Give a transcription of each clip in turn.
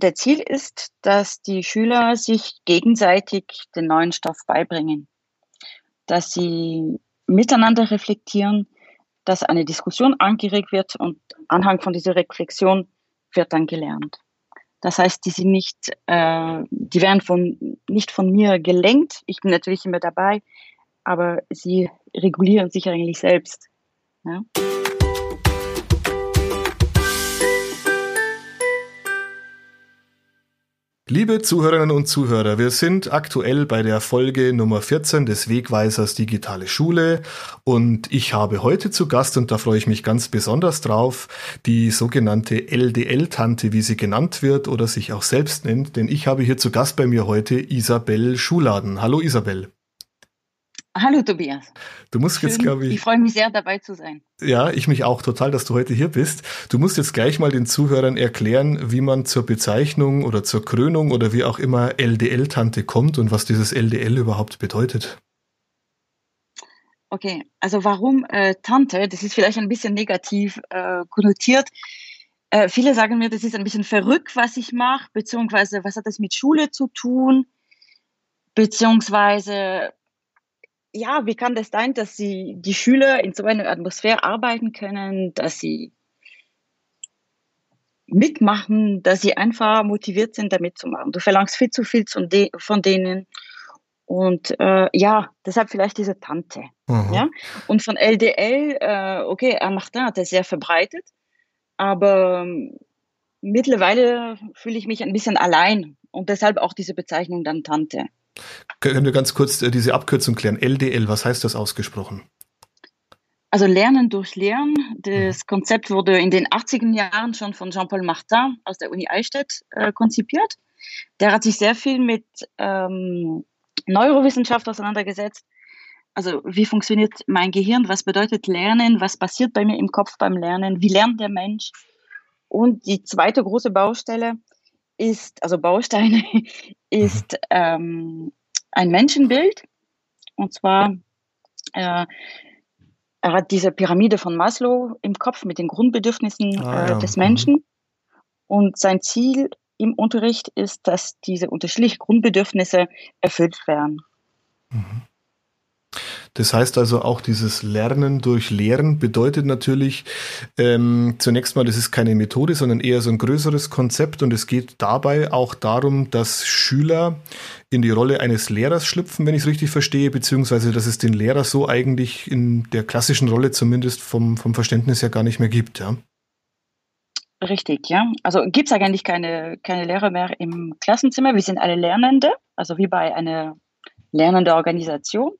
der Ziel ist, dass die Schüler sich gegenseitig den neuen Stoff beibringen, dass sie miteinander reflektieren, dass eine Diskussion angeregt wird und anhand von dieser Reflexion wird dann gelernt. Das heißt, die sind nicht, äh, die werden von, nicht von mir gelenkt. Ich bin natürlich immer dabei, aber sie regulieren sich eigentlich selbst. Ja? Liebe Zuhörerinnen und Zuhörer, wir sind aktuell bei der Folge Nummer 14 des Wegweisers Digitale Schule und ich habe heute zu Gast, und da freue ich mich ganz besonders drauf, die sogenannte LDL-Tante, wie sie genannt wird oder sich auch selbst nennt, denn ich habe hier zu Gast bei mir heute Isabel Schuladen. Hallo Isabel. Hallo Tobias. Du musst Schön. jetzt, glaube ich. Ich freue mich sehr, dabei zu sein. Ja, ich mich auch total, dass du heute hier bist. Du musst jetzt gleich mal den Zuhörern erklären, wie man zur Bezeichnung oder zur Krönung oder wie auch immer LDL-Tante kommt und was dieses LDL überhaupt bedeutet. Okay, also warum äh, Tante? Das ist vielleicht ein bisschen negativ äh, konnotiert. Äh, viele sagen mir, das ist ein bisschen verrückt, was ich mache, beziehungsweise was hat das mit Schule zu tun, beziehungsweise ja, wie kann das sein, dass sie die Schüler in so einer Atmosphäre arbeiten können, dass sie mitmachen, dass sie einfach motiviert sind, damit zu machen. Du verlangst viel zu viel von denen. Und äh, ja, deshalb vielleicht diese Tante. Mhm. Ja? Und von LDL, äh, okay, Martin hat das sehr verbreitet, aber ähm, mittlerweile fühle ich mich ein bisschen allein und deshalb auch diese Bezeichnung dann Tante. Können wir ganz kurz äh, diese Abkürzung klären? LDL, was heißt das ausgesprochen? Also Lernen durch Lehren. Das mhm. Konzept wurde in den 80er Jahren schon von Jean-Paul Martin aus der Uni Eichstätt äh, konzipiert. Der hat sich sehr viel mit ähm, Neurowissenschaft auseinandergesetzt. Also wie funktioniert mein Gehirn? Was bedeutet Lernen? Was passiert bei mir im Kopf beim Lernen? Wie lernt der Mensch? Und die zweite große Baustelle ist, also Bausteine, ist ähm, ein Menschenbild. Und zwar, äh, er hat diese Pyramide von Maslow im Kopf mit den Grundbedürfnissen ah, äh, des mhm. Menschen. Und sein Ziel im Unterricht ist, dass diese unterschiedlichen Grundbedürfnisse erfüllt werden. Mhm. Das heißt also auch dieses Lernen durch Lehren bedeutet natürlich ähm, zunächst mal, das ist keine Methode, sondern eher so ein größeres Konzept und es geht dabei auch darum, dass Schüler in die Rolle eines Lehrers schlüpfen, wenn ich es richtig verstehe, beziehungsweise dass es den Lehrer so eigentlich in der klassischen Rolle zumindest vom, vom Verständnis her gar nicht mehr gibt, ja. Richtig, ja. Also gibt es eigentlich keine, keine Lehrer mehr im Klassenzimmer. Wir sind alle Lernende, also wie bei einer lernenden Organisation.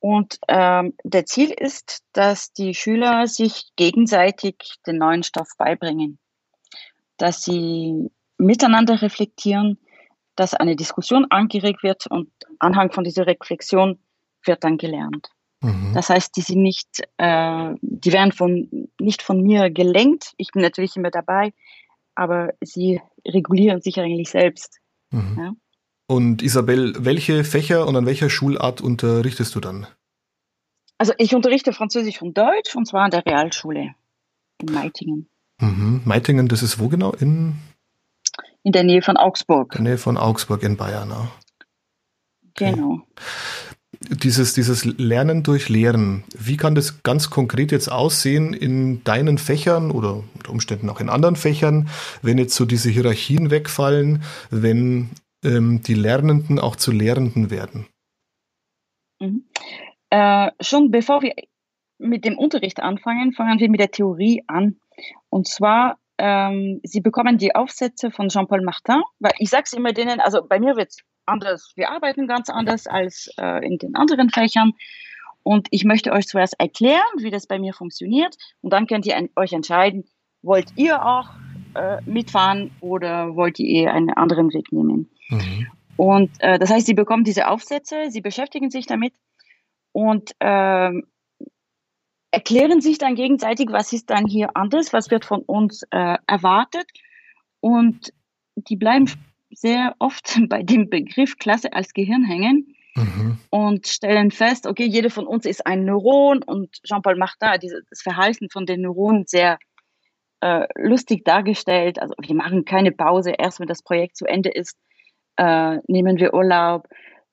Und ähm, der Ziel ist, dass die Schüler sich gegenseitig den neuen Stoff beibringen, dass sie miteinander reflektieren, dass eine Diskussion angeregt wird und anhand von dieser Reflexion wird dann gelernt. Mhm. Das heißt, die sind nicht, äh, die werden von, nicht von mir gelenkt. Ich bin natürlich immer dabei, aber sie regulieren sich eigentlich selbst. Mhm. Ja? Und Isabel, welche Fächer und an welcher Schulart unterrichtest du dann? Also ich unterrichte Französisch und Deutsch und zwar an der Realschule in Meitingen. Mhm. Meitingen, das ist wo genau? In, in der Nähe von Augsburg. In der Nähe von Augsburg in Bayern. Okay. Genau. Dieses, dieses Lernen durch Lehren, wie kann das ganz konkret jetzt aussehen in deinen Fächern oder unter Umständen auch in anderen Fächern, wenn jetzt so diese Hierarchien wegfallen, wenn ähm, die Lernenden auch zu Lehrenden werden? Mhm. Äh, schon bevor wir mit dem Unterricht anfangen, fangen wir mit der Theorie an. Und zwar, ähm, Sie bekommen die Aufsätze von Jean-Paul Martin, weil ich sage es immer denen, also bei mir wird es anders, wir arbeiten ganz anders als äh, in den anderen Fächern. Und ich möchte euch zuerst erklären, wie das bei mir funktioniert. Und dann könnt ihr euch entscheiden, wollt ihr auch äh, mitfahren oder wollt ihr einen anderen Weg nehmen. Mhm. Und äh, das heißt, sie bekommen diese Aufsätze, sie beschäftigen sich damit und ähm, erklären sich dann gegenseitig, was ist dann hier anders, was wird von uns äh, erwartet. Und die bleiben sehr oft bei dem Begriff Klasse als Gehirn hängen mhm. und stellen fest, okay, jeder von uns ist ein Neuron und Jean-Paul Martin hat das Verhalten von den Neuronen sehr äh, lustig dargestellt. Also wir machen keine Pause, erst wenn das Projekt zu Ende ist, äh, nehmen wir Urlaub.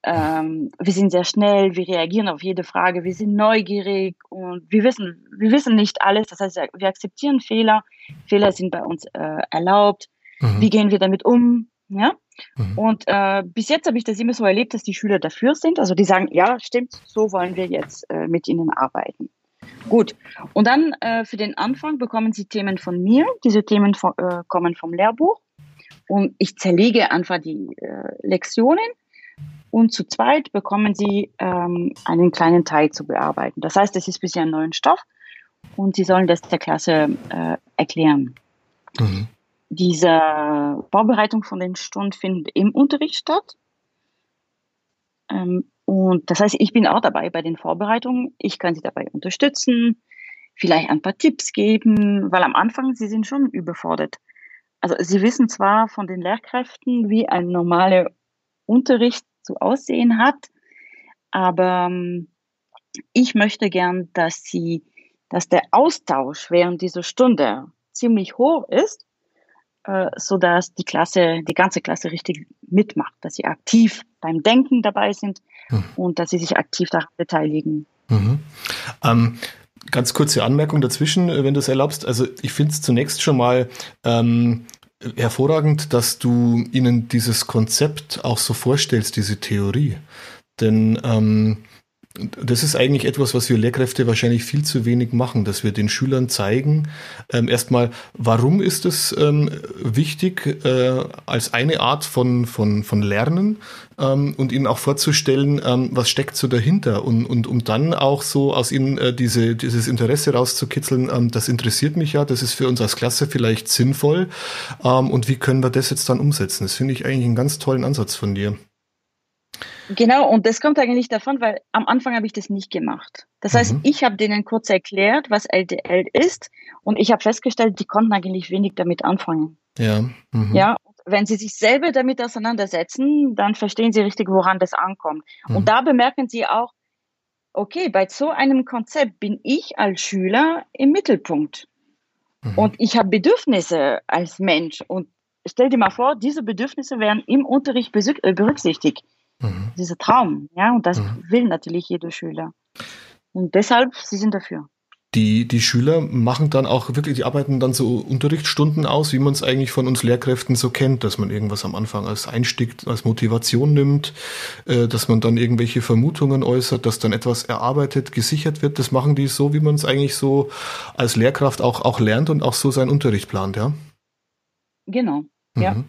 Ähm, wir sind sehr schnell, wir reagieren auf jede Frage, wir sind neugierig und wir wissen, wir wissen nicht alles. Das heißt, wir akzeptieren Fehler. Fehler sind bei uns äh, erlaubt. Mhm. Wie gehen wir damit um? Ja? Mhm. Und äh, bis jetzt habe ich das immer so erlebt, dass die Schüler dafür sind. Also die sagen, ja, stimmt, so wollen wir jetzt äh, mit ihnen arbeiten. Gut. Und dann äh, für den Anfang bekommen Sie Themen von mir. Diese Themen von, äh, kommen vom Lehrbuch. Und ich zerlege einfach die äh, Lektionen. Und zu zweit bekommen Sie ähm, einen kleinen Teil zu bearbeiten. Das heißt, es ist bisher ein neuer Stoff und Sie sollen das der Klasse äh, erklären. Mhm. Diese Vorbereitung von den Stunden findet im Unterricht statt. Ähm, und das heißt, ich bin auch dabei bei den Vorbereitungen. Ich kann Sie dabei unterstützen, vielleicht ein paar Tipps geben, weil am Anfang Sie sind schon überfordert. Also Sie wissen zwar von den Lehrkräften, wie ein normaler Unterricht zu aussehen hat, aber ähm, ich möchte gern, dass Sie, dass der Austausch während dieser Stunde ziemlich hoch ist äh, so dass die Klasse, die ganze Klasse richtig mitmacht, dass sie aktiv beim Denken dabei sind mhm. und dass sie sich aktiv daran beteiligen. Mhm. Ähm, ganz kurze Anmerkung dazwischen, äh, wenn du es erlaubst. Also ich finde es zunächst schon mal ähm, hervorragend, dass du ihnen dieses Konzept auch so vorstellst, diese Theorie. Denn ähm, das ist eigentlich etwas, was wir Lehrkräfte wahrscheinlich viel zu wenig machen, dass wir den Schülern zeigen, ähm, erstmal, warum ist es ähm, wichtig äh, als eine Art von, von, von Lernen ähm, und ihnen auch vorzustellen, ähm, was steckt so dahinter und, und um dann auch so aus ihnen äh, diese, dieses Interesse rauszukitzeln, ähm, das interessiert mich ja, das ist für uns als Klasse vielleicht sinnvoll ähm, und wie können wir das jetzt dann umsetzen? Das finde ich eigentlich einen ganz tollen Ansatz von dir. Genau, und das kommt eigentlich davon, weil am Anfang habe ich das nicht gemacht. Das heißt, mhm. ich habe denen kurz erklärt, was LDL ist, und ich habe festgestellt, die konnten eigentlich wenig damit anfangen. Ja. Mhm. Ja, wenn sie sich selber damit auseinandersetzen, dann verstehen sie richtig, woran das ankommt. Mhm. Und da bemerken sie auch, okay, bei so einem Konzept bin ich als Schüler im Mittelpunkt. Mhm. Und ich habe Bedürfnisse als Mensch. Und stell dir mal vor, diese Bedürfnisse werden im Unterricht berücksichtigt. Mhm. Dieser Traum, ja, und das mhm. will natürlich jeder Schüler. Und deshalb, sie sind dafür. Die, die Schüler machen dann auch wirklich, die arbeiten dann so Unterrichtsstunden aus, wie man es eigentlich von uns Lehrkräften so kennt, dass man irgendwas am Anfang als Einstieg, als Motivation nimmt, äh, dass man dann irgendwelche Vermutungen äußert, dass dann etwas erarbeitet, gesichert wird. Das machen die so, wie man es eigentlich so als Lehrkraft auch, auch lernt und auch so seinen Unterricht plant, ja? Genau. Ja.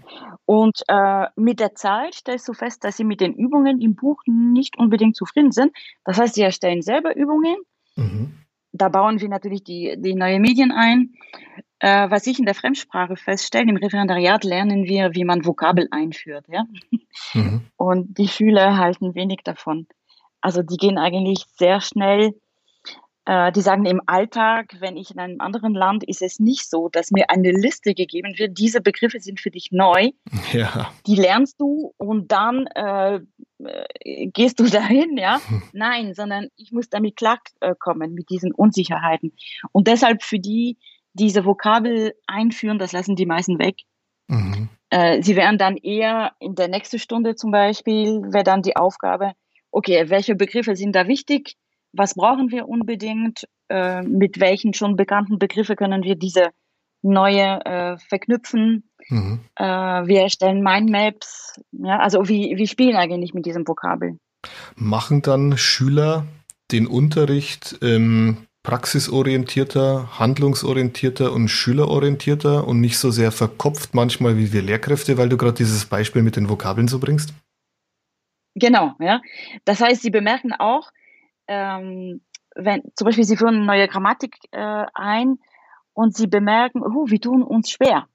Und äh, mit der Zeit stellst du fest, dass sie mit den Übungen im Buch nicht unbedingt zufrieden sind. Das heißt, sie erstellen selber Übungen. Mhm. Da bauen wir natürlich die, die neuen Medien ein. Äh, was ich in der Fremdsprache feststelle, im Referendariat lernen wir, wie man Vokabel einführt. Ja? Mhm. Und die Schüler halten wenig davon. Also die gehen eigentlich sehr schnell die sagen, im Alltag, wenn ich in einem anderen Land, ist es nicht so, dass mir eine Liste gegeben wird. Diese Begriffe sind für dich neu. Ja. Die lernst du und dann äh, äh gehst du dahin, ja? Nein, sondern ich muss damit klarkommen mit diesen Unsicherheiten. Und deshalb für die diese Vokabel einführen, das lassen die meisten weg. Mhm. Äh, sie werden dann eher in der nächsten Stunde zum Beispiel, wäre dann die Aufgabe, okay, welche Begriffe sind da wichtig? Was brauchen wir unbedingt, äh, mit welchen schon bekannten Begriffe können wir diese neue äh, verknüpfen. Mhm. Äh, wir erstellen Mindmaps. Ja, also wie, wie spielen eigentlich mit diesem Vokabel. Machen dann Schüler den Unterricht ähm, praxisorientierter, handlungsorientierter und schülerorientierter und nicht so sehr verkopft manchmal wie wir Lehrkräfte, weil du gerade dieses Beispiel mit den Vokabeln so bringst? Genau, ja. Das heißt, sie bemerken auch, ähm, wenn zum Beispiel Sie führen eine neue Grammatik äh, ein und Sie bemerken, oh, wir tun uns schwer.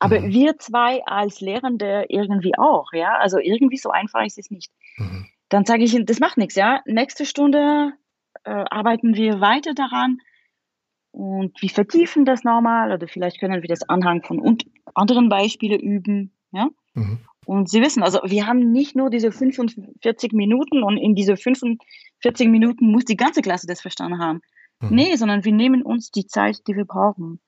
Aber mhm. wir zwei als Lehrende irgendwie auch, ja. Also irgendwie so einfach ist es nicht. Mhm. Dann sage ich Ihnen, das macht nichts, ja. Nächste Stunde äh, arbeiten wir weiter daran und wir vertiefen das nochmal oder vielleicht können wir das anhand von anderen Beispielen üben, ja. Mhm. Und Sie wissen, also wir haben nicht nur diese 45 Minuten und in diese 45 Minuten muss die ganze Klasse das verstanden haben. Mhm. Nee, sondern wir nehmen uns die Zeit, die wir brauchen.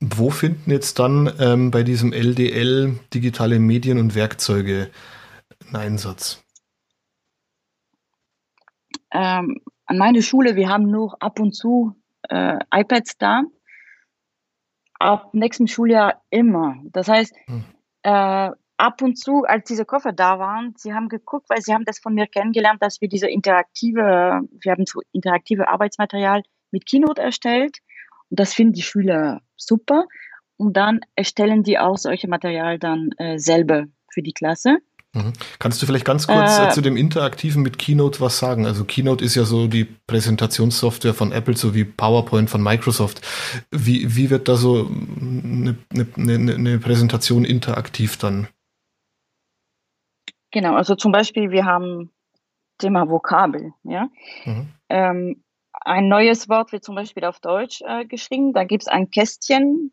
Wo finden jetzt dann ähm, bei diesem LDL digitale Medien und Werkzeuge einen Einsatz? Ähm, an meiner Schule, wir haben nur ab und zu äh, iPads da. Ab nächstem Schuljahr immer. Das heißt, hm. äh, ab und zu, als diese Koffer da waren, sie haben geguckt, weil sie haben das von mir kennengelernt, dass wir diese interaktive, wir haben so interaktive Arbeitsmaterial mit Keynote erstellt. Und das finden die Schüler super. Und dann erstellen die auch solche Material dann äh, selber für die Klasse. Mhm. Kannst du vielleicht ganz kurz äh, zu dem Interaktiven mit Keynote was sagen? Also Keynote ist ja so die Präsentationssoftware von Apple sowie PowerPoint von Microsoft. Wie, wie wird da so eine, eine, eine Präsentation interaktiv dann? Genau, also zum Beispiel, wir haben Thema Vokabel. Ja? Mhm. Ähm, ein neues Wort wird zum Beispiel auf Deutsch äh, geschrieben. Da gibt es ein Kästchen.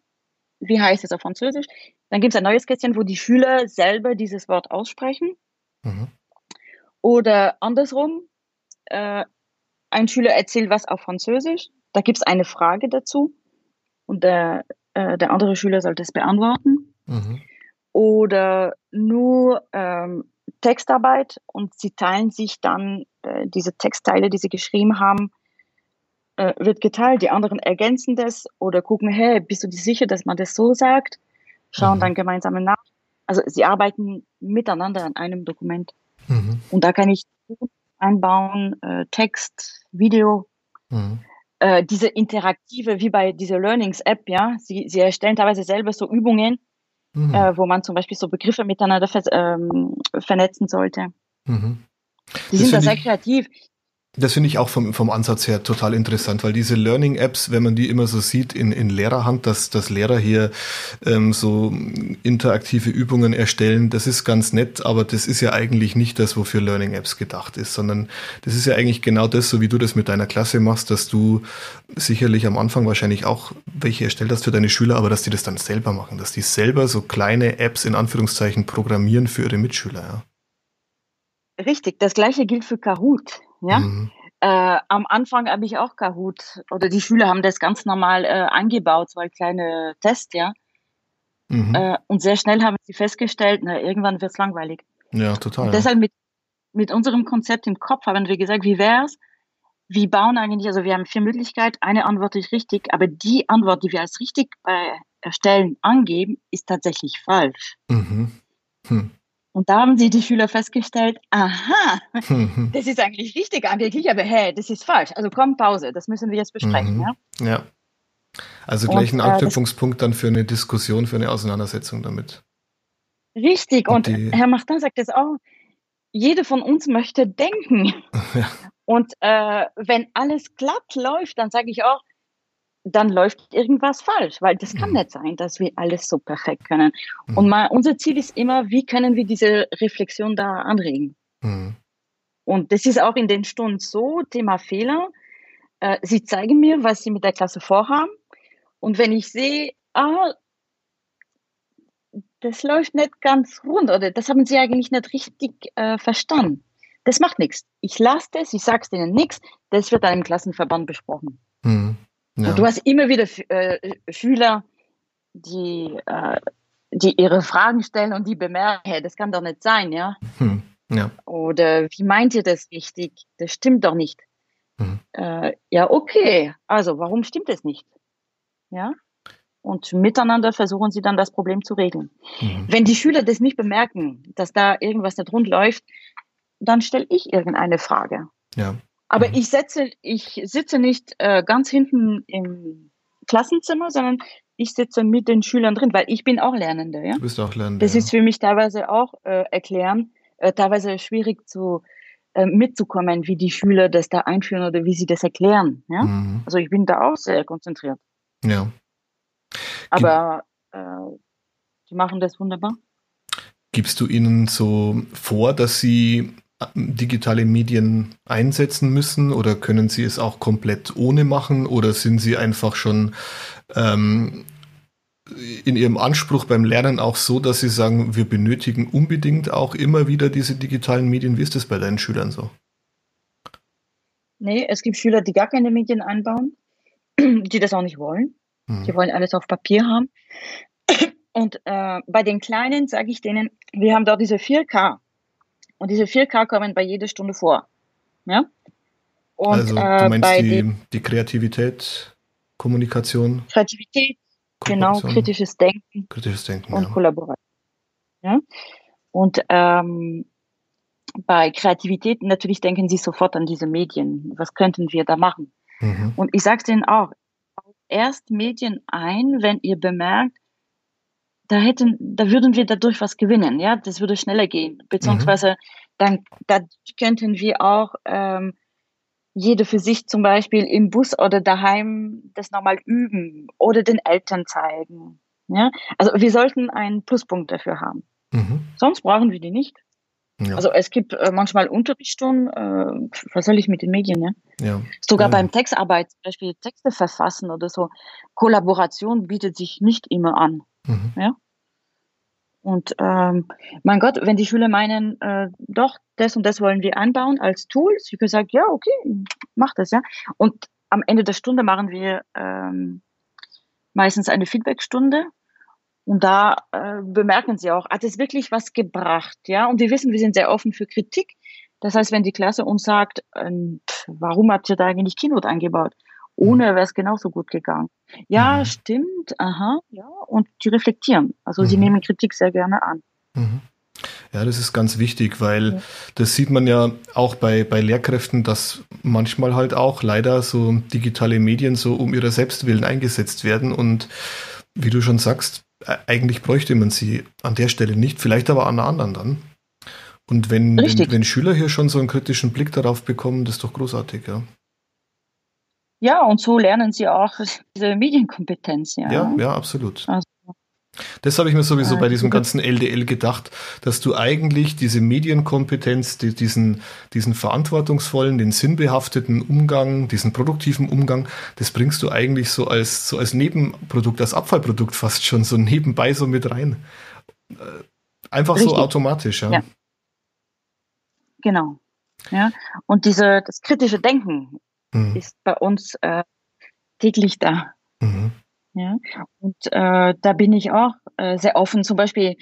Wie heißt es auf Französisch? Dann gibt es ein neues Kästchen, wo die Schüler selber dieses Wort aussprechen. Mhm. Oder andersrum, äh, ein Schüler erzählt was auf Französisch, da gibt es eine Frage dazu und der, äh, der andere Schüler soll das beantworten. Mhm. Oder nur ähm, Textarbeit und sie teilen sich dann äh, diese Textteile, die sie geschrieben haben, äh, wird geteilt. Die anderen ergänzen das oder gucken, hey, bist du dir sicher, dass man das so sagt? schauen mhm. dann gemeinsam nach. Also sie arbeiten miteinander an einem Dokument. Mhm. Und da kann ich einbauen, äh, Text, Video, mhm. äh, diese interaktive, wie bei dieser Learnings-App, ja, sie, sie erstellen teilweise selber so Übungen, mhm. äh, wo man zum Beispiel so Begriffe miteinander ver ähm, vernetzen sollte. Mhm. Die sind da sehr kreativ. Das finde ich auch vom, vom Ansatz her total interessant, weil diese Learning-Apps, wenn man die immer so sieht in, in Lehrerhand, dass, dass Lehrer hier ähm, so interaktive Übungen erstellen, das ist ganz nett, aber das ist ja eigentlich nicht das, wofür Learning-Apps gedacht ist, sondern das ist ja eigentlich genau das, so wie du das mit deiner Klasse machst, dass du sicherlich am Anfang wahrscheinlich auch welche erstellt hast für deine Schüler, aber dass die das dann selber machen, dass die selber so kleine Apps in Anführungszeichen programmieren für ihre Mitschüler. Ja. Richtig, das gleiche gilt für Kahoot. Ja? Mhm. Äh, am Anfang habe ich auch Kahoot oder die Schüler haben das ganz normal äh, angebaut, so ein kleiner Test, ja. Mhm. Äh, und sehr schnell haben sie festgestellt, na, irgendwann wird es langweilig. Ja, total. Und deshalb mit, mit unserem Konzept im Kopf haben wir gesagt, wie wäre es? Wir bauen eigentlich, also wir haben vier Möglichkeiten, eine Antwort ist richtig, aber die Antwort, die wir als richtig bei Erstellen angeben, ist tatsächlich falsch. Mhm. Hm. Und da haben sie die Schüler festgestellt, aha, mhm. das ist eigentlich richtig angeblich, aber hey, das ist falsch. Also komm, Pause, das müssen wir jetzt besprechen. Mhm. Ja? ja. Also gleich ein äh, Anknüpfungspunkt dann für eine Diskussion, für eine Auseinandersetzung damit. Richtig, und, und Herr Martin sagt es auch, jeder von uns möchte denken. Ja. Und äh, wenn alles glatt läuft, dann sage ich auch, dann läuft irgendwas falsch, weil das kann mhm. nicht sein, dass wir alles so perfekt können. Mhm. Und mal, unser Ziel ist immer, wie können wir diese Reflexion da anregen? Mhm. Und das ist auch in den Stunden so, Thema Fehler. Äh, sie zeigen mir, was sie mit der Klasse vorhaben. Und wenn ich sehe, ah, das läuft nicht ganz rund oder das haben sie eigentlich nicht richtig äh, verstanden. Das macht nichts. Ich lasse das, ich sage es denen nichts, das wird dann im Klassenverband besprochen. Mhm. Ja. Und du hast immer wieder äh, Schüler, die, äh, die ihre Fragen stellen und die bemerken, hey, das kann doch nicht sein, ja? Hm. ja. Oder wie meint ihr das richtig? Das stimmt doch nicht. Hm. Äh, ja, okay. Also, warum stimmt es nicht? Ja? Und miteinander versuchen sie dann das Problem zu regeln. Mhm. Wenn die Schüler das nicht bemerken, dass da irgendwas nicht rund läuft, dann stelle ich irgendeine Frage. Ja. Aber mhm. ich setze, ich sitze nicht äh, ganz hinten im Klassenzimmer, sondern ich sitze mit den Schülern drin, weil ich bin auch Lernende. Ja? Du bist auch Lernende. Das ja. ist für mich teilweise auch äh, erklären, äh, teilweise schwierig zu äh, mitzukommen, wie die Schüler das da einführen oder wie sie das erklären. Ja? Mhm. Also ich bin da auch sehr konzentriert. Ja. Aber äh, die machen das wunderbar. Gibst du ihnen so vor, dass sie digitale Medien einsetzen müssen oder können Sie es auch komplett ohne machen oder sind Sie einfach schon ähm, in Ihrem Anspruch beim Lernen auch so, dass Sie sagen, wir benötigen unbedingt auch immer wieder diese digitalen Medien? Wie ist das bei deinen Schülern so? Nee, es gibt Schüler, die gar keine Medien einbauen, die das auch nicht wollen. Mhm. Die wollen alles auf Papier haben. Und äh, bei den Kleinen sage ich denen, wir haben dort diese 4K. Und diese 4K kommen bei jeder Stunde vor. Ja? Und, also du äh, meinst äh, die, die Kreativität, Kommunikation? Kreativität, genau, kritisches Denken. Kritisches Denken, und ja. Kollaboration. Ja? Und ähm, bei Kreativität natürlich denken sie sofort an diese Medien. Was könnten wir da machen? Mhm. Und ich sage es denen auch, erst Medien ein, wenn ihr bemerkt, da hätten, da würden wir dadurch was gewinnen, ja, das würde schneller gehen, beziehungsweise mhm. dann, da könnten wir auch ähm, jede für sich zum Beispiel im Bus oder daheim das nochmal üben oder den Eltern zeigen, ja, also wir sollten einen Pluspunkt dafür haben. Mhm. Sonst brauchen wir die nicht. Ja. Also es gibt äh, manchmal Unterrichtsstunden, äh, was soll ich mit den Medien, ne? Ja. Sogar ja. beim Textarbeit, zum Beispiel Texte verfassen oder so. Kollaboration bietet sich nicht immer an. Mhm. Ja? Und ähm, mein Gott, wenn die Schüler meinen, äh, doch, das und das wollen wir einbauen als Tool, sie gesagt, ja, okay, mach das, ja. Und am Ende der Stunde machen wir ähm, meistens eine Feedbackstunde und da äh, bemerken sie auch, hat es wirklich was gebracht, ja? Und wir wissen, wir sind sehr offen für Kritik. Das heißt, wenn die Klasse uns sagt, äh, warum habt ihr da eigentlich Keynote eingebaut? Ohne wäre es genauso gut gegangen. Ja, mhm. stimmt, aha, ja, und die reflektieren. Also mhm. sie nehmen Kritik sehr gerne an. Mhm. Ja, das ist ganz wichtig, weil ja. das sieht man ja auch bei, bei Lehrkräften, dass manchmal halt auch leider so digitale Medien so um ihrer Selbstwillen eingesetzt werden. Und wie du schon sagst, eigentlich bräuchte man sie an der Stelle nicht, vielleicht aber an der anderen dann. Und wenn, wenn, wenn, Schüler hier schon so einen kritischen Blick darauf bekommen, das ist doch großartig, ja. Ja, und so lernen sie auch diese Medienkompetenz, ja. Ja, ja, absolut. Also, das habe ich mir sowieso bei diesem ganzen LDL gedacht, dass du eigentlich diese Medienkompetenz, die, diesen, diesen verantwortungsvollen, den sinnbehafteten Umgang, diesen produktiven Umgang, das bringst du eigentlich so als, so als Nebenprodukt, als Abfallprodukt fast schon so nebenbei so mit rein. Äh, einfach Richtig. so automatisch, ja. ja. Genau. Ja. Und diese, das kritische Denken mhm. ist bei uns äh, täglich da. Mhm. Ja, und äh, da bin ich auch äh, sehr offen. Zum Beispiel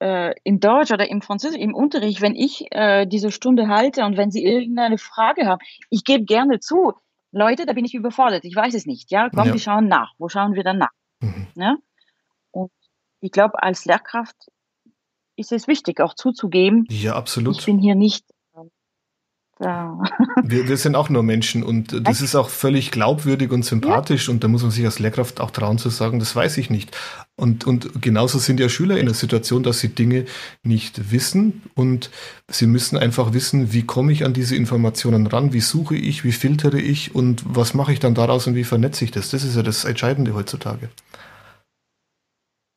äh, im Deutsch oder im Französisch, im Unterricht, wenn ich äh, diese Stunde halte und wenn Sie irgendeine Frage haben, ich gebe gerne zu, Leute, da bin ich überfordert, ich weiß es nicht. Ja, komm, ja. wir schauen nach. Wo schauen wir dann nach? Mhm. Ja? Und ich glaube, als Lehrkraft ist es wichtig, auch zuzugeben. Ja, absolut. Ich bin hier nicht ja. Wir, wir, sind auch nur Menschen und das ist auch völlig glaubwürdig und sympathisch ja. und da muss man sich als Lehrkraft auch trauen zu sagen, das weiß ich nicht. Und, und genauso sind ja Schüler in der Situation, dass sie Dinge nicht wissen und sie müssen einfach wissen, wie komme ich an diese Informationen ran, wie suche ich, wie filtere ich und was mache ich dann daraus und wie vernetze ich das. Das ist ja das Entscheidende heutzutage.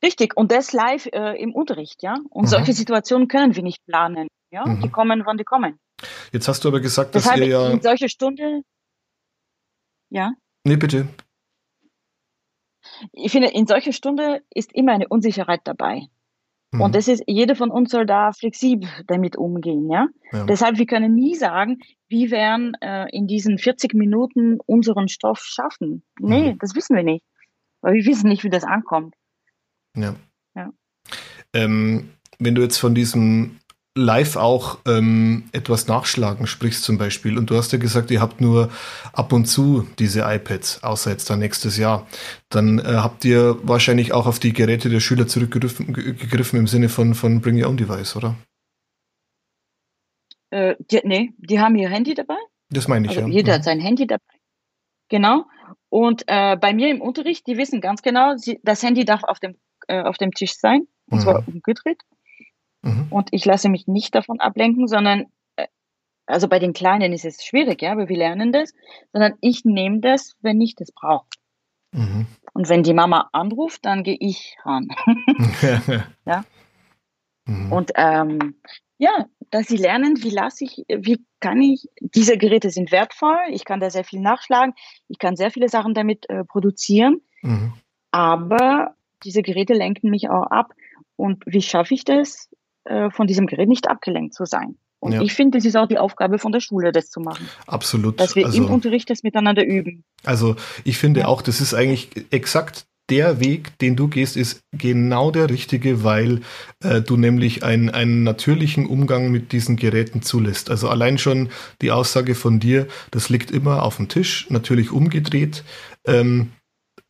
Richtig, und das live äh, im Unterricht, ja. Und mhm. solche Situationen können wir nicht planen. Ja, mhm. die kommen, wann die kommen. Jetzt hast du aber gesagt, dass Deshalb ihr ja. In solche Stunde. Ja. Nee, bitte. Ich finde, in solcher Stunde ist immer eine Unsicherheit dabei. Mhm. Und das ist, jeder von uns soll da flexibel damit umgehen, ja? ja. Deshalb, wir können nie sagen, wir werden äh, in diesen 40 Minuten unseren Stoff schaffen. Nee, mhm. das wissen wir nicht. Weil wir wissen nicht, wie das ankommt. Ja. ja. Ähm, wenn du jetzt von diesem live auch ähm, etwas nachschlagen sprichst zum Beispiel. Und du hast ja gesagt, ihr habt nur ab und zu diese iPads, außer jetzt dann nächstes Jahr. Dann äh, habt ihr wahrscheinlich auch auf die Geräte der Schüler zurückgegriffen gegriffen im Sinne von, von Bring Your Own Device, oder? Äh, die, nee, die haben ihr Handy dabei. Das meine ich, also ja. Jeder hat mhm. sein Handy dabei. Genau. Und äh, bei mir im Unterricht, die wissen ganz genau, sie, das Handy darf auf dem, äh, auf dem Tisch sein, und mhm. zwar umgedreht. Mhm. Und ich lasse mich nicht davon ablenken, sondern, äh, also bei den Kleinen ist es schwierig, ja, aber wir lernen das, sondern ich nehme das, wenn ich das brauche. Mhm. Und wenn die Mama anruft, dann gehe ich ran. ja. Mhm. Und ähm, ja, dass sie lernen, wie lasse ich, wie kann ich, diese Geräte sind wertvoll, ich kann da sehr viel nachschlagen, ich kann sehr viele Sachen damit äh, produzieren, mhm. aber diese Geräte lenken mich auch ab. Und wie schaffe ich das? Äh, von diesem Gerät nicht abgelenkt zu sein. Und ja. ich finde, das ist auch die Aufgabe von der Schule, das zu machen. Absolut. Dass wir also, im Unterricht das miteinander üben. Also ich finde ja. auch, das ist eigentlich exakt der Weg, den du gehst, ist genau der richtige, weil äh, du nämlich ein, einen natürlichen Umgang mit diesen Geräten zulässt. Also allein schon die Aussage von dir, das liegt immer auf dem Tisch, natürlich umgedreht. Ähm,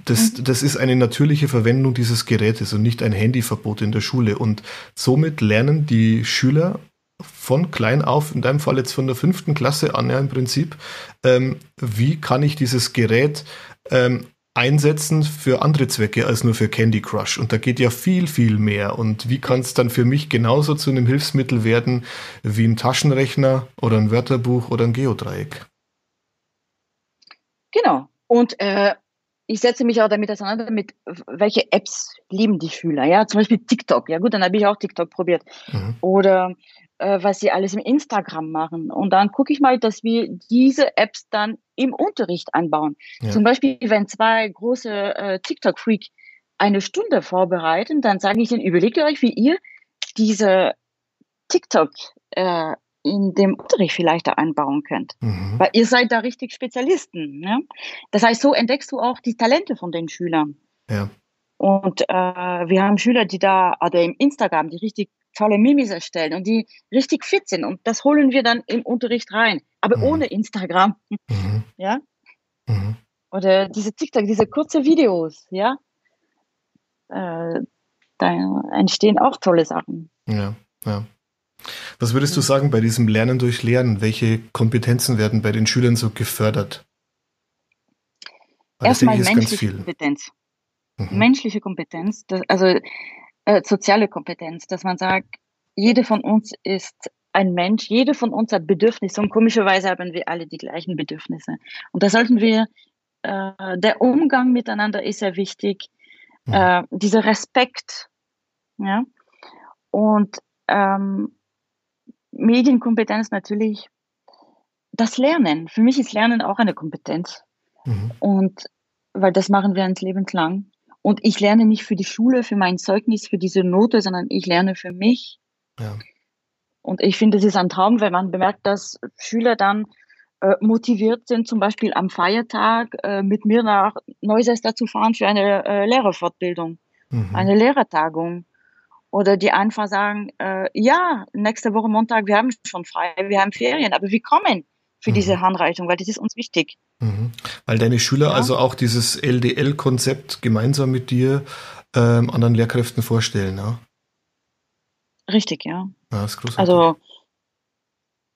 das, mhm. das ist eine natürliche Verwendung dieses Gerätes und nicht ein Handyverbot in der Schule. Und somit lernen die Schüler von klein auf, in deinem Fall jetzt von der fünften Klasse an, ja im Prinzip, ähm, wie kann ich dieses Gerät ähm, einsetzen für andere Zwecke als nur für Candy Crush. Und da geht ja viel, viel mehr. Und wie kann es dann für mich genauso zu einem Hilfsmittel werden wie ein Taschenrechner oder ein Wörterbuch oder ein Geodreieck? Genau. Und äh, ich setze mich auch damit auseinander, mit welche Apps lieben die Schüler. Ja, zum Beispiel TikTok. Ja gut, dann habe ich auch TikTok probiert. Mhm. Oder äh, was sie alles im Instagram machen. Und dann gucke ich mal, dass wir diese Apps dann im Unterricht einbauen. Ja. Zum Beispiel, wenn zwei große äh, TikTok-Freak eine Stunde vorbereiten, dann sage ich ihnen, überlegt euch, wie ihr diese TikTok äh, in dem Unterricht vielleicht da einbauen könnt. Mhm. Weil ihr seid da richtig Spezialisten. Ne? Das heißt, so entdeckst du auch die Talente von den Schülern. Ja. Und äh, wir haben Schüler, die da, oder im Instagram, die richtig tolle Mimis erstellen und die richtig fit sind. Und das holen wir dann im Unterricht rein. Aber mhm. ohne Instagram. Mhm. Ja? Mhm. Oder diese TikTok, diese kurzen Videos, ja. Äh, da entstehen auch tolle Sachen. Ja, ja. Was würdest du sagen bei diesem Lernen durch Lernen? Welche Kompetenzen werden bei den Schülern so gefördert? Weil Erstmal menschliche Kompetenz. Mhm. Menschliche Kompetenz, das, also äh, soziale Kompetenz, dass man sagt, jede von uns ist ein Mensch, jede von uns hat Bedürfnisse und komischerweise haben wir alle die gleichen Bedürfnisse. Und da sollten wir, äh, der Umgang miteinander ist sehr wichtig, mhm. äh, dieser Respekt, ja, und ähm, Medienkompetenz natürlich, das Lernen. Für mich ist Lernen auch eine Kompetenz. Mhm. Und weil das machen wir uns lebenslang. Und ich lerne nicht für die Schule, für mein Zeugnis, für diese Note, sondern ich lerne für mich. Ja. Und ich finde, es ist ein Traum, wenn man bemerkt, dass Schüler dann äh, motiviert sind, zum Beispiel am Feiertag äh, mit mir nach Neusäster zu fahren für eine äh, Lehrerfortbildung, mhm. eine Lehrertagung. Oder die einfach sagen, äh, ja, nächste Woche Montag, wir haben schon frei, wir haben Ferien, aber wir kommen für mhm. diese Handreichung, weil das ist uns wichtig. Mhm. Weil deine Schüler ja. also auch dieses LDL-Konzept gemeinsam mit dir ähm, anderen Lehrkräften vorstellen, ja? Richtig, ja. ja ist großartig. Also,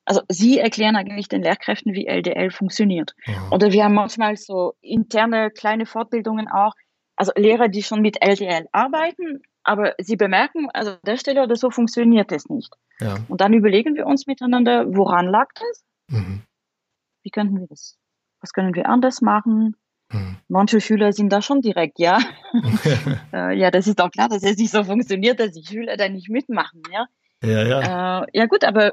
also sie erklären eigentlich den Lehrkräften, wie LDL funktioniert. Ja. Oder wir haben manchmal so interne kleine Fortbildungen auch, also Lehrer, die schon mit LDL arbeiten, aber sie bemerken, also an der Stelle oder so funktioniert es nicht. Ja. Und dann überlegen wir uns miteinander, woran lag das? Mhm. Wie könnten wir das was können wir anders machen? Hm. Manche Schüler sind da schon direkt, ja. äh, ja, das ist doch klar, dass es nicht so funktioniert, dass die Schüler da nicht mitmachen, ja. Ja, ja. Äh, ja gut, aber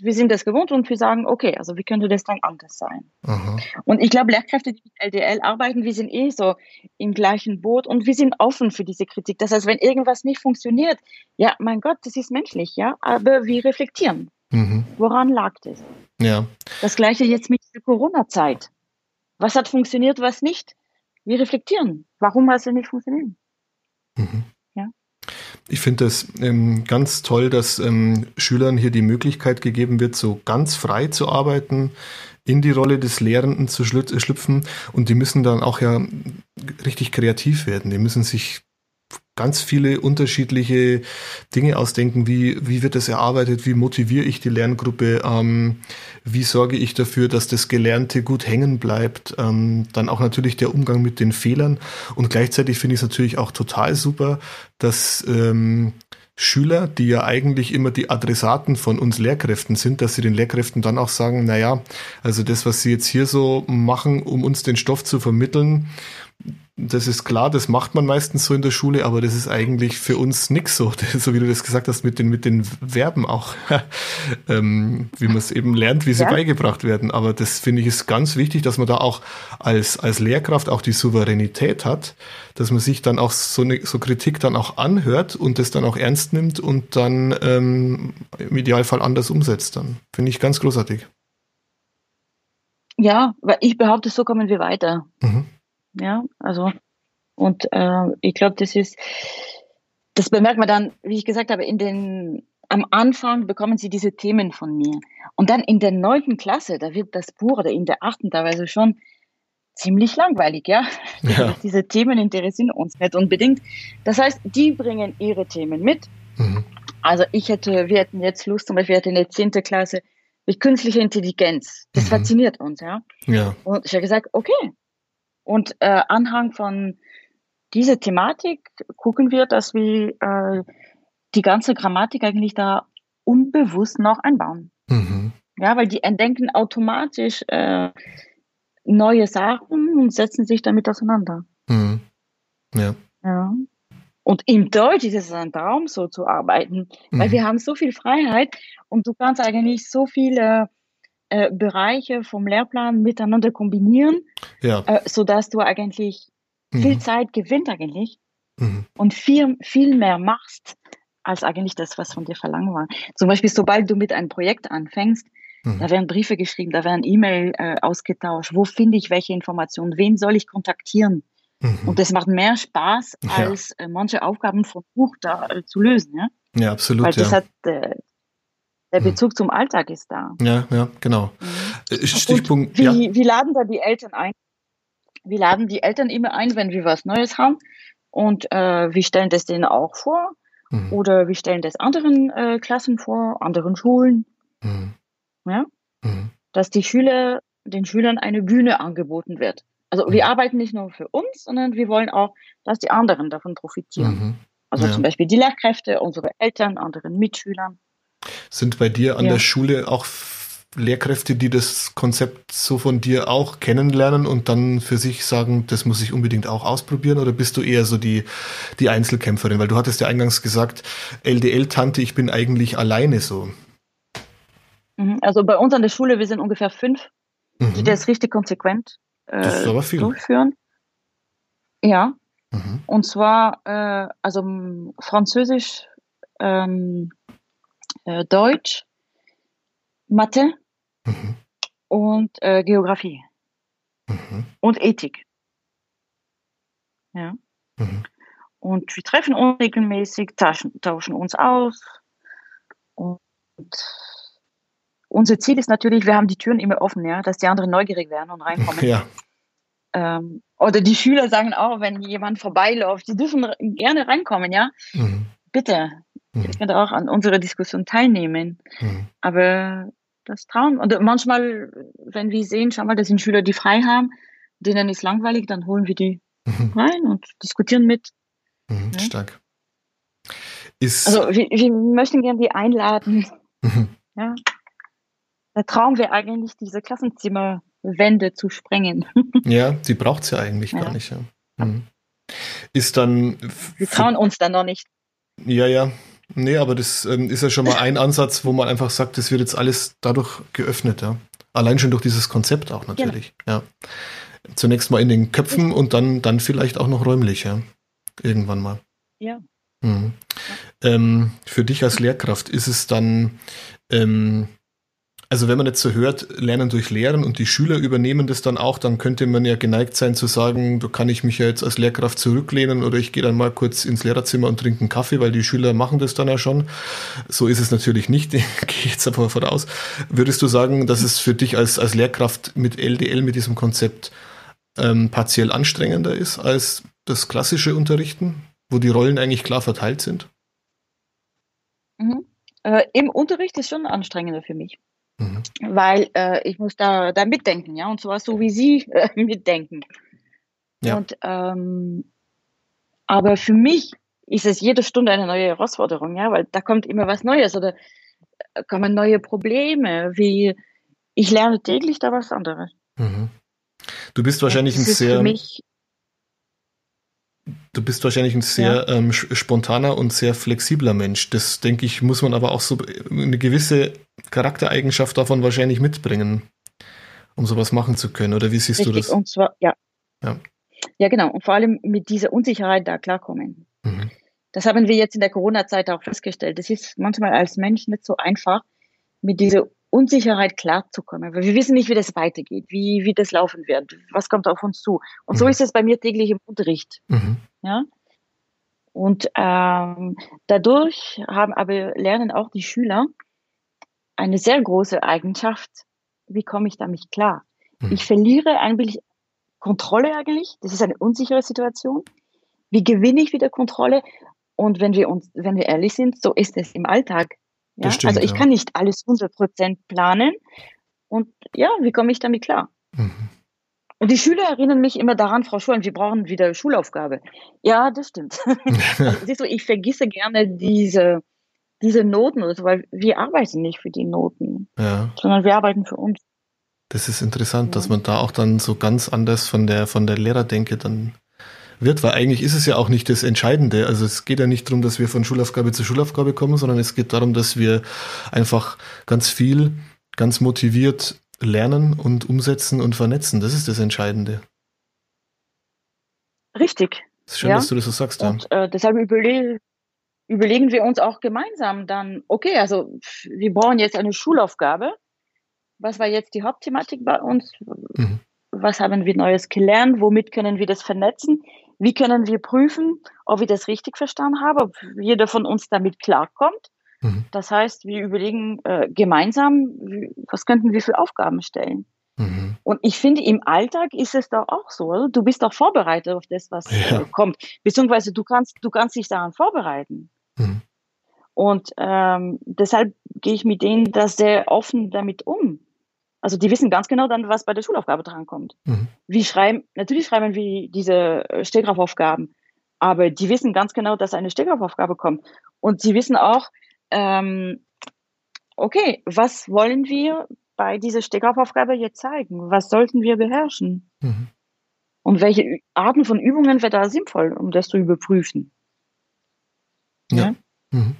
wir sind das gewohnt und wir sagen, okay, also wie könnte das dann anders sein? Aha. Und ich glaube, Lehrkräfte, die mit LDL arbeiten, wir sind eh so im gleichen Boot und wir sind offen für diese Kritik. Das heißt, wenn irgendwas nicht funktioniert, ja, mein Gott, das ist menschlich, ja, aber wir reflektieren. Mhm. Woran lag das? Ja. Das gleiche jetzt mit der Corona-Zeit. Was hat funktioniert, was nicht? Wir reflektieren. Warum hat es nicht funktioniert? Mhm. Ich finde das ähm, ganz toll, dass ähm, Schülern hier die Möglichkeit gegeben wird, so ganz frei zu arbeiten, in die Rolle des Lehrenden zu schlüpfen und die müssen dann auch ja richtig kreativ werden. Die müssen sich ganz viele unterschiedliche Dinge ausdenken. Wie, wie wird das erarbeitet? Wie motiviere ich die Lerngruppe? Ähm, wie sorge ich dafür, dass das Gelernte gut hängen bleibt? Ähm, dann auch natürlich der Umgang mit den Fehlern. Und gleichzeitig finde ich es natürlich auch total super, dass ähm, Schüler, die ja eigentlich immer die Adressaten von uns Lehrkräften sind, dass sie den Lehrkräften dann auch sagen, naja, also das, was sie jetzt hier so machen, um uns den Stoff zu vermitteln, das ist klar, das macht man meistens so in der Schule, aber das ist eigentlich für uns nix so, so wie du das gesagt hast mit den, mit den Verben auch, ähm, wie man es eben lernt, wie sie ja. beigebracht werden. Aber das finde ich ist ganz wichtig, dass man da auch als, als Lehrkraft auch die Souveränität hat, dass man sich dann auch so, eine, so Kritik dann auch anhört und das dann auch ernst nimmt und dann ähm, im Idealfall anders umsetzt dann. Finde ich ganz großartig. Ja, weil ich behaupte, so kommen wir weiter. Mhm. Ja, also, und äh, ich glaube, das ist, das bemerkt man dann, wie ich gesagt habe, in den, am Anfang bekommen sie diese Themen von mir. Und dann in der neunten Klasse, da wird das Buch, oder in der achten teilweise schon ziemlich langweilig, ja. ja. Diese Themen interessieren uns nicht unbedingt. Das heißt, die bringen ihre Themen mit. Mhm. Also ich hätte, wir hätten jetzt Lust, zum Beispiel, wir hätten in der zehnten Klasse mit künstlicher Intelligenz. Das mhm. fasziniert uns, ja. ja. Und ich habe gesagt, okay. Und äh, Anhang von dieser Thematik gucken wir, dass wir äh, die ganze Grammatik eigentlich da unbewusst noch einbauen. Mhm. Ja, weil die entdecken automatisch äh, neue Sachen und setzen sich damit auseinander. Mhm. Ja. ja. Und im Deutsch ist es ein Traum, so zu arbeiten, mhm. weil wir haben so viel Freiheit und du kannst eigentlich so viele äh, Bereiche vom Lehrplan miteinander kombinieren, ja. äh, sodass du eigentlich mhm. viel Zeit gewinnt eigentlich mhm. und viel, viel mehr machst, als eigentlich das, was von dir verlangt war. Zum Beispiel, sobald du mit einem Projekt anfängst, mhm. da werden Briefe geschrieben, da werden E-Mail äh, ausgetauscht, wo finde ich welche Informationen, wen soll ich kontaktieren? Mhm. Und das macht mehr Spaß, als ja. äh, manche Aufgaben vom Buch da äh, zu lösen. Ja, ja absolut. Weil das ja. hat, äh, der mhm. Bezug mhm. zum Alltag ist da. Ja, ja, genau. Mhm. Äh, Stichpunkt. wie, ja. wie laden da die Eltern ein? Wir laden die Eltern immer ein, wenn wir was Neues haben. Und äh, wir stellen das denen auch vor. Mhm. Oder wir stellen das anderen äh, Klassen vor, anderen Schulen. Mhm. Ja? Dass die Schüler, den Schülern eine Bühne angeboten wird. Also wir mhm. arbeiten nicht nur für uns, sondern wir wollen auch, dass die anderen davon profitieren. Mhm. Also ja. zum Beispiel die Lehrkräfte, unsere Eltern, anderen Mitschülern. Sind bei dir an ja. der Schule auch Lehrkräfte, die das Konzept so von dir auch kennenlernen und dann für sich sagen, das muss ich unbedingt auch ausprobieren? Oder bist du eher so die, die Einzelkämpferin? Weil du hattest ja eingangs gesagt, LDL-Tante, ich bin eigentlich alleine so. Mhm. Also bei uns an der Schule, wir sind ungefähr fünf, mhm. die das richtig konsequent äh, durchführen. Ja. Mhm. Und zwar äh, also Französisch, ähm, äh, Deutsch, Mathe mhm. und äh, Geografie mhm. und Ethik. Ja. Mhm. Und wir treffen uns regelmäßig, tauschen, tauschen uns aus. Und unser Ziel ist natürlich, wir haben die Türen immer offen, ja, dass die anderen neugierig werden und reinkommen. Ja. Ähm, oder die Schüler sagen auch, wenn jemand vorbeiläuft, die dürfen gerne reinkommen, ja. Mhm. Bitte. Mhm. Ihr könnt auch an unserer Diskussion teilnehmen. Mhm. Aber das trauen. Und manchmal, wenn wir sehen, schau mal, das sind Schüler, die frei haben, denen ist langweilig, dann holen wir die mhm. rein und diskutieren mit. Mhm, ja. Stark. Ist also wir, wir möchten gerne die einladen. Mhm. Ja. Der Traum wäre eigentlich, diese Klassenzimmerwände zu sprengen. ja, die braucht es ja eigentlich ja. gar nicht. Ja. Mhm. Ist dann. Wir trauen uns dann noch nicht. Ja, ja. Nee, aber das ähm, ist ja schon mal ein Ansatz, wo man einfach sagt, das wird jetzt alles dadurch geöffnet, ja. Allein schon durch dieses Konzept auch natürlich, genau. ja. Zunächst mal in den Köpfen und dann, dann vielleicht auch noch räumlich, ja. Irgendwann mal. Ja. Mhm. ja. Ähm, für dich als Lehrkraft ist es dann ähm, also wenn man jetzt so hört, Lernen durch Lehren und die Schüler übernehmen das dann auch, dann könnte man ja geneigt sein zu sagen, da kann ich mich ja jetzt als Lehrkraft zurücklehnen oder ich gehe dann mal kurz ins Lehrerzimmer und trinke einen Kaffee, weil die Schüler machen das dann ja schon. So ist es natürlich nicht, gehe ich jetzt aber voraus. Würdest du sagen, dass es für dich als, als Lehrkraft mit LDL, mit diesem Konzept, ähm, partiell anstrengender ist als das klassische Unterrichten, wo die Rollen eigentlich klar verteilt sind? Mhm. Äh, Im Unterricht ist schon anstrengender für mich. Mhm. Weil äh, ich muss da, da mitdenken, ja, und zwar so wie Sie äh, mitdenken. Ja. Und, ähm, aber für mich ist es jede Stunde eine neue Herausforderung, ja, weil da kommt immer was Neues oder äh, kommen neue Probleme, wie ich lerne täglich da was anderes. Mhm. Du bist wahrscheinlich ein sehr. Für mich, du bist wahrscheinlich ein sehr ja. ähm, spontaner und sehr flexibler Mensch. Das denke ich, muss man aber auch so eine gewisse Charaktereigenschaft davon wahrscheinlich mitbringen, um sowas machen zu können. Oder wie siehst Richtig, du das? Und zwar, ja. ja. Ja, genau. Und vor allem mit dieser Unsicherheit da klarkommen. Mhm. Das haben wir jetzt in der Corona-Zeit auch festgestellt. Es ist manchmal als Mensch nicht so einfach, mit dieser Unsicherheit klarzukommen, weil wir wissen nicht, wie das weitergeht, wie, wie das laufen wird, was kommt auf uns zu. Und mhm. so ist es bei mir täglich im Unterricht. Mhm. Ja? Und ähm, dadurch haben aber lernen auch die Schüler eine sehr große Eigenschaft, wie komme ich damit klar? Mhm. Ich verliere eigentlich Kontrolle eigentlich, das ist eine unsichere Situation. Wie gewinne ich wieder Kontrolle? Und wenn wir uns, wenn wir ehrlich sind, so ist es im Alltag. Ja? Stimmt, also ich ja. kann nicht alles 100% planen. Und ja, wie komme ich damit klar? Mhm. Und die Schüler erinnern mich immer daran, Frau Schulen, wir brauchen wieder Schulaufgabe. Ja, das stimmt. also, siehst du, ich vergesse gerne diese, diese Noten, also, weil wir arbeiten nicht für die Noten, ja. sondern wir arbeiten für uns. Das ist interessant, ja. dass man da auch dann so ganz anders von der, von der Lehrerdenke dann wird, weil eigentlich ist es ja auch nicht das Entscheidende. Also es geht ja nicht darum, dass wir von Schulaufgabe zu Schulaufgabe kommen, sondern es geht darum, dass wir einfach ganz viel, ganz motiviert lernen und umsetzen und vernetzen. Das ist das Entscheidende. Richtig. Es ist schön, ja. dass du das so sagst. Und äh, deshalb überle überlegen wir uns auch gemeinsam dann, okay, also wir brauchen jetzt eine Schulaufgabe. Was war jetzt die Hauptthematik bei uns? Mhm. Was haben wir Neues gelernt? Womit können wir das vernetzen? Wie können wir prüfen, ob wir das richtig verstanden haben, ob jeder von uns damit klarkommt? Mhm. Das heißt, wir überlegen äh, gemeinsam, wie, was könnten wir für Aufgaben stellen. Mhm. Und ich finde, im Alltag ist es doch auch so. Oder? Du bist doch vorbereitet auf das, was ja. äh, kommt. Beziehungsweise du kannst, du kannst dich daran vorbereiten. Mhm. Und ähm, deshalb gehe ich mit denen da sehr offen damit um. Also die wissen ganz genau dann, was bei der Schulaufgabe drankommt. Mhm. Wir schreiben, natürlich schreiben wir diese äh, Stegreifaufgaben, aber die wissen ganz genau, dass eine Stegreifaufgabe kommt. Und sie wissen auch, ähm, okay, was wollen wir bei dieser Stegreifaufgabe jetzt zeigen? Was sollten wir beherrschen? Mhm. Und welche Arten von Übungen wäre da sinnvoll, um das zu überprüfen? Ja. ja? Mhm.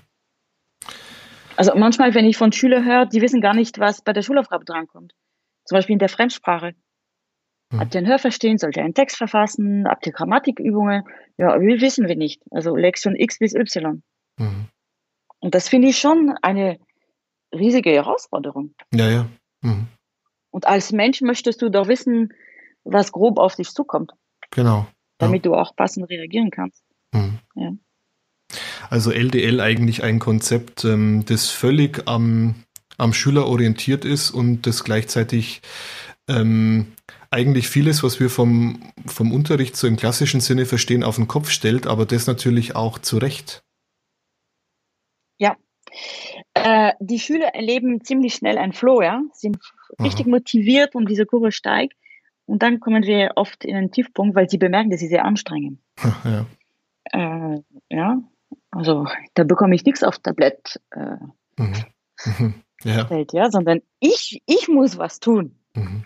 Also manchmal, wenn ich von Schülern höre, die wissen gar nicht, was bei der Schulaufgabe drankommt. Zum Beispiel in der Fremdsprache. Hm. Habt ihr ein Hörverstehen? Sollt ihr einen Text verfassen? Habt ihr Grammatikübungen? Ja, wir wissen wir nicht. Also Lektion X bis Y. Mhm. Und das finde ich schon eine riesige Herausforderung. Ja, ja. Mhm. Und als Mensch möchtest du doch wissen, was grob auf dich zukommt. Genau. Damit ja. du auch passend reagieren kannst. Mhm. Ja. Also LDL eigentlich ein Konzept, ähm, das völlig am, am Schüler orientiert ist und das gleichzeitig ähm, eigentlich vieles, was wir vom, vom Unterricht so im klassischen Sinne verstehen, auf den Kopf stellt, aber das natürlich auch zu Recht. Ja. Äh, die Schüler erleben ziemlich schnell ein Flow, ja, sind richtig Aha. motiviert, um diese Kurve steigt. Und dann kommen wir oft in einen Tiefpunkt, weil sie bemerken, dass sie sehr anstrengen. Ja. Äh, ja, also da bekomme ich nichts auf Tablett äh, mhm. Mhm. Ja. Fällt, ja, sondern ich, ich muss was tun. Mhm.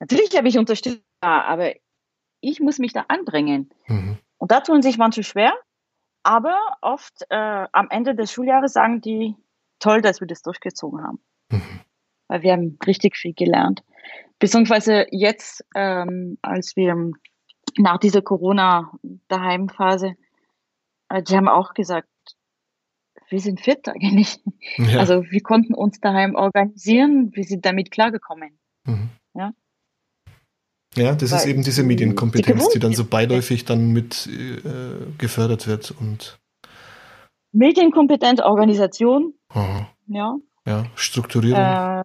Natürlich habe ich Unterstützung, aber ich muss mich da anbringen. Mhm. Und da tun sich manche schwer, aber oft äh, am Ende des Schuljahres sagen die, toll, dass wir das durchgezogen haben. Mhm. Weil wir haben richtig viel gelernt. Beziehungsweise jetzt, ähm, als wir nach dieser Corona-Daheim-Phase die haben auch gesagt, wir sind fit eigentlich. Ja. Also wir konnten uns daheim organisieren, wir sind damit klargekommen. Mhm. Ja. Ja, das Weil ist eben diese Medienkompetenz, die, die dann so beiläufig dann mit äh, gefördert wird und Medienkompetenz, Organisation, Aha. ja. Ja, Strukturierung. Äh,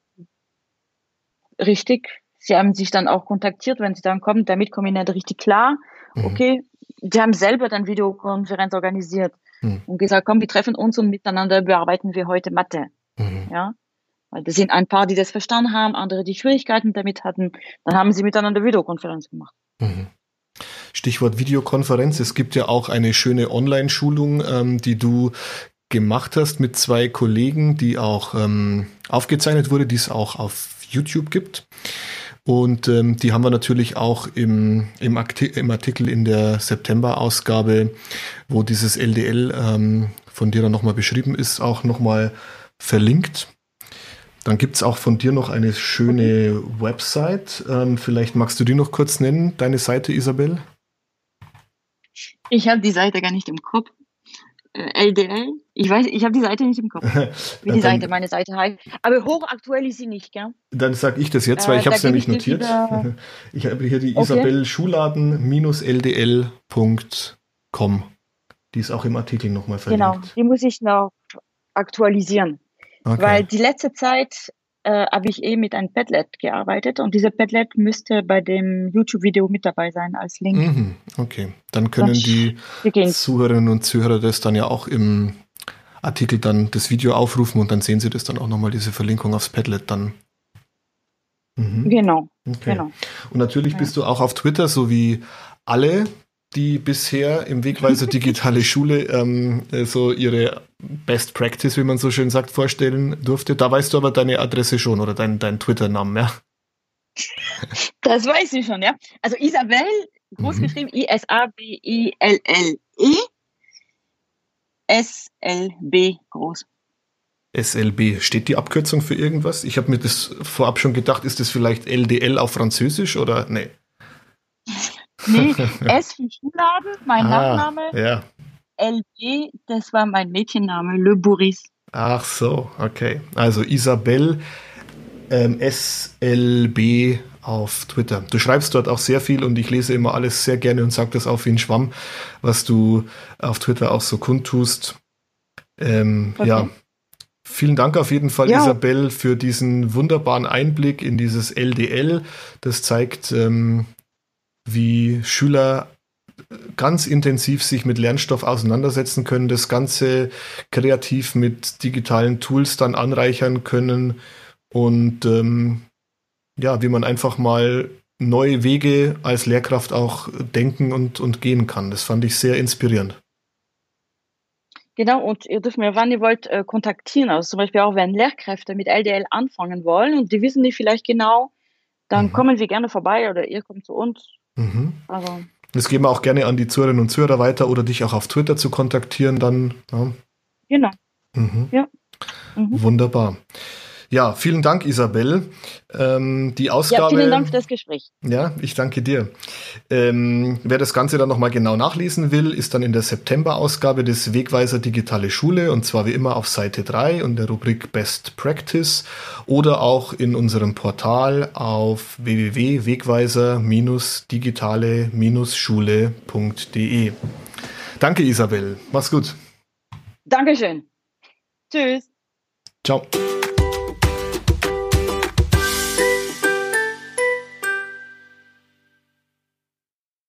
richtig. Sie haben sich dann auch kontaktiert, wenn sie dann kommen, damit komme ich nicht richtig klar. Mhm. Okay, die haben selber dann Videokonferenz organisiert mhm. und gesagt, komm, wir treffen uns und miteinander bearbeiten wir heute Mathe. Mhm. Ja. Weil das sind ein paar, die das verstanden haben, andere, die Schwierigkeiten damit hatten. Dann haben sie miteinander Videokonferenz gemacht. Mhm. Stichwort Videokonferenz. Es gibt ja auch eine schöne Online-Schulung, ähm, die du gemacht hast mit zwei Kollegen, die auch ähm, aufgezeichnet wurde, die es auch auf YouTube gibt. Und ähm, die haben wir natürlich auch im, im, im Artikel in der September-Ausgabe, wo dieses LDL ähm, von dir dann nochmal beschrieben ist, auch nochmal verlinkt. Dann gibt es auch von dir noch eine schöne Website. Ähm, vielleicht magst du die noch kurz nennen, deine Seite, Isabel? Ich habe die Seite gar nicht im Kopf. LDL. Äh, ich weiß, ich habe die Seite nicht im Kopf, wie die Seite, meine Seite heißt. Aber hochaktuell ist sie nicht, gell? Dann sage ich das jetzt, weil äh, ich habe es nämlich notiert. Ich habe hier die okay. Isabel Schuladen-ldl.com. Die ist auch im Artikel nochmal verlinkt. Genau, die muss ich noch aktualisieren. Okay. Weil die letzte Zeit äh, habe ich eh mit einem Padlet gearbeitet und dieser Padlet müsste bei dem YouTube-Video mit dabei sein als Link. Mhm, okay, dann können Sonst die Zuhörerinnen und Zuhörer das dann ja auch im Artikel dann das Video aufrufen und dann sehen sie das dann auch nochmal, diese Verlinkung aufs Padlet dann. Mhm. Genau, okay. genau. Und natürlich ja. bist du auch auf Twitter, so wie alle die bisher im Wegweiser Digitale Schule ähm, äh, so ihre Best Practice, wie man so schön sagt, vorstellen durfte. Da weißt du aber deine Adresse schon oder deinen dein Twitter-Namen, ja? Das weiß ich schon, ja. Also Isabel, großgeschrieben mhm. I-S-A-B-I-L-L-E, S-L-B groß. SLB, steht die Abkürzung für irgendwas? Ich habe mir das vorab schon gedacht, ist das vielleicht LDL auf Französisch oder nee? Nee, S für Schuhladen, mein ah, Nachname. Ja. LB, das war mein Mädchenname, Le Bourris. Ach so, okay. Also Isabel ähm, SLB auf Twitter. Du schreibst dort auch sehr viel und ich lese immer alles sehr gerne und sag das auch wie ein Schwamm, was du auf Twitter auch so kundtust. Ähm, okay. Ja, Vielen Dank auf jeden Fall, ja. Isabel, für diesen wunderbaren Einblick in dieses LDL. Das zeigt, ähm, wie Schüler ganz intensiv sich mit Lernstoff auseinandersetzen können, das Ganze kreativ mit digitalen Tools dann anreichern können und ähm, ja, wie man einfach mal neue Wege als Lehrkraft auch denken und, und gehen kann. Das fand ich sehr inspirierend. Genau, und ihr dürft mir, wann ihr wollt, äh, kontaktieren. Also zum Beispiel auch, wenn Lehrkräfte mit LDL anfangen wollen und die wissen nicht vielleicht genau, dann mhm. kommen wir gerne vorbei oder ihr kommt zu uns Mhm. Also. Das geben wir auch gerne an die Zuhörerinnen und Zuhörer weiter oder dich auch auf Twitter zu kontaktieren dann. Ja. Genau. Mhm. Ja. Mhm. Wunderbar. Ja, vielen Dank, Isabel. Ähm, die Ausgabe. Ja, vielen Dank für das Gespräch. Ja, ich danke dir. Ähm, wer das Ganze dann nochmal genau nachlesen will, ist dann in der September-Ausgabe des Wegweiser Digitale Schule und zwar wie immer auf Seite 3 und der Rubrik Best Practice oder auch in unserem Portal auf www.wegweiser-digitale-schule.de. Danke, Isabel. Mach's gut. Dankeschön. Tschüss. Ciao.